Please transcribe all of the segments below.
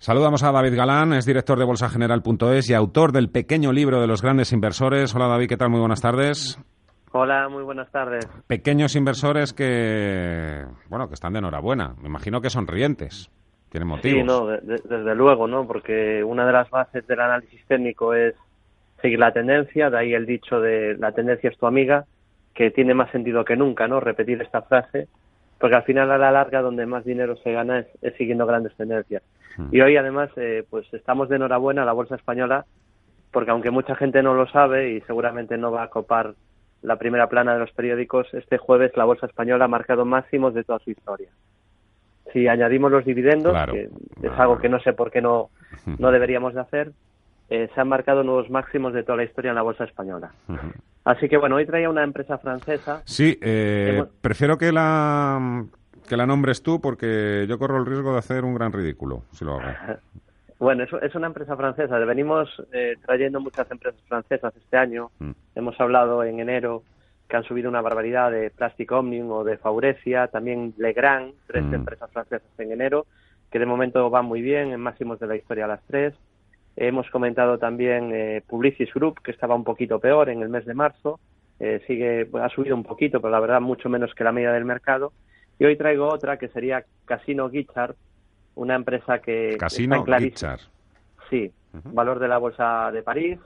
Saludamos a David Galán, es director de bolsageneral.es y autor del pequeño libro de los grandes inversores. Hola David, ¿qué tal? Muy buenas tardes. Hola, muy buenas tardes. Pequeños inversores que, bueno, que están de enhorabuena. Me imagino que sonrientes. Tienen motivos. Sí, no, desde luego, ¿no? Porque una de las bases del análisis técnico es seguir la tendencia, de ahí el dicho de la tendencia es tu amiga, que tiene más sentido que nunca, ¿no? Repetir esta frase, porque al final a la larga donde más dinero se gana es siguiendo grandes tendencias. Mm. Y hoy además eh, pues estamos de enhorabuena a la bolsa española porque aunque mucha gente no lo sabe y seguramente no va a copar la primera plana de los periódicos, este jueves la bolsa española ha marcado máximos de toda su historia. Si añadimos los dividendos, que es algo que no sé por qué no, no deberíamos de hacer, eh, se han marcado nuevos máximos de toda la historia en la bolsa española. Así que bueno, hoy traía una empresa francesa. Sí, eh, prefiero que la que la nombres tú porque yo corro el riesgo de hacer un gran ridículo si lo hago. Bueno, es, es una empresa francesa. Venimos eh, trayendo muchas empresas francesas este año. Mm. Hemos hablado en enero que han subido una barbaridad de Plastic Omnium o de Faurecia, también Legrand, tres mm. empresas francesas en enero, que de momento van muy bien, en máximos de la historia las tres. Hemos comentado también eh, Publicis Group, que estaba un poquito peor en el mes de marzo. Eh, sigue, ha subido un poquito, pero la verdad mucho menos que la media del mercado. Y hoy traigo otra que sería Casino Guichard, una empresa que Casino está Sí, valor de la bolsa de París,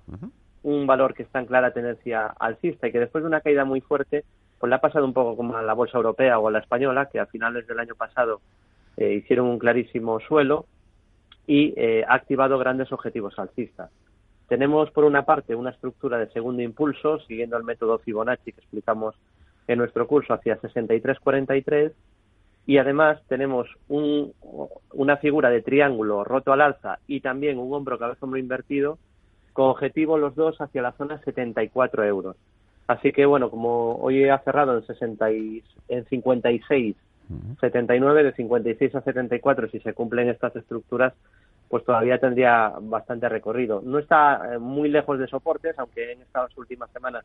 un valor que está en clara tendencia alcista y que después de una caída muy fuerte, pues le ha pasado un poco como a la bolsa europea o a la española, que a finales del año pasado eh, hicieron un clarísimo suelo y eh, ha activado grandes objetivos alcistas. Tenemos, por una parte, una estructura de segundo impulso, siguiendo el método Fibonacci que explicamos en nuestro curso hacia 63-43 y además tenemos un, una figura de triángulo roto al alza y también un hombro cabeza hombro invertido con objetivo los dos hacia la zona 74 euros. Así que bueno, como hoy ha cerrado en, 60 en 56, 79, de 56 a 74, si se cumplen estas estructuras, pues todavía tendría bastante recorrido. No está eh, muy lejos de soportes, aunque en estas últimas semanas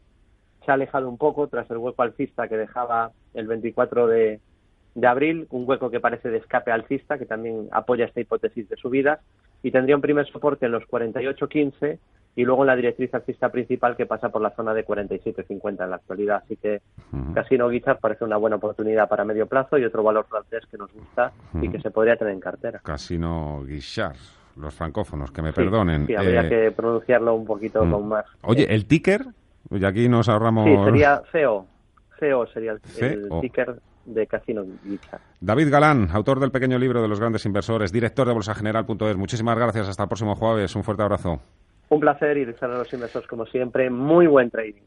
se ha alejado un poco tras el hueco alcista que dejaba el 24 de, abril, un hueco que parece de escape alcista, que también apoya esta hipótesis de subida, y tendría un primer soporte en los 48.15 y luego la directriz alcista principal que pasa por la zona de 47.50 en la actualidad. Así que Casino Guichard parece una buena oportunidad para medio plazo y otro valor francés que nos gusta y que se podría tener en cartera. Casino Guichard, los francófonos, que me perdonen. Sí, habría eh, que pronunciarlo un poquito mm. con más. Oye, ¿el ticker? Y aquí nos ahorramos... Sí, sería CEO. CEO sería el, ticker de Casino. David Galán, autor del pequeño libro de los grandes inversores, director de bolsageneral.es. Muchísimas gracias. Hasta el próximo jueves. Un fuerte abrazo. Un placer y desear a los inversores, como siempre, muy buen trading.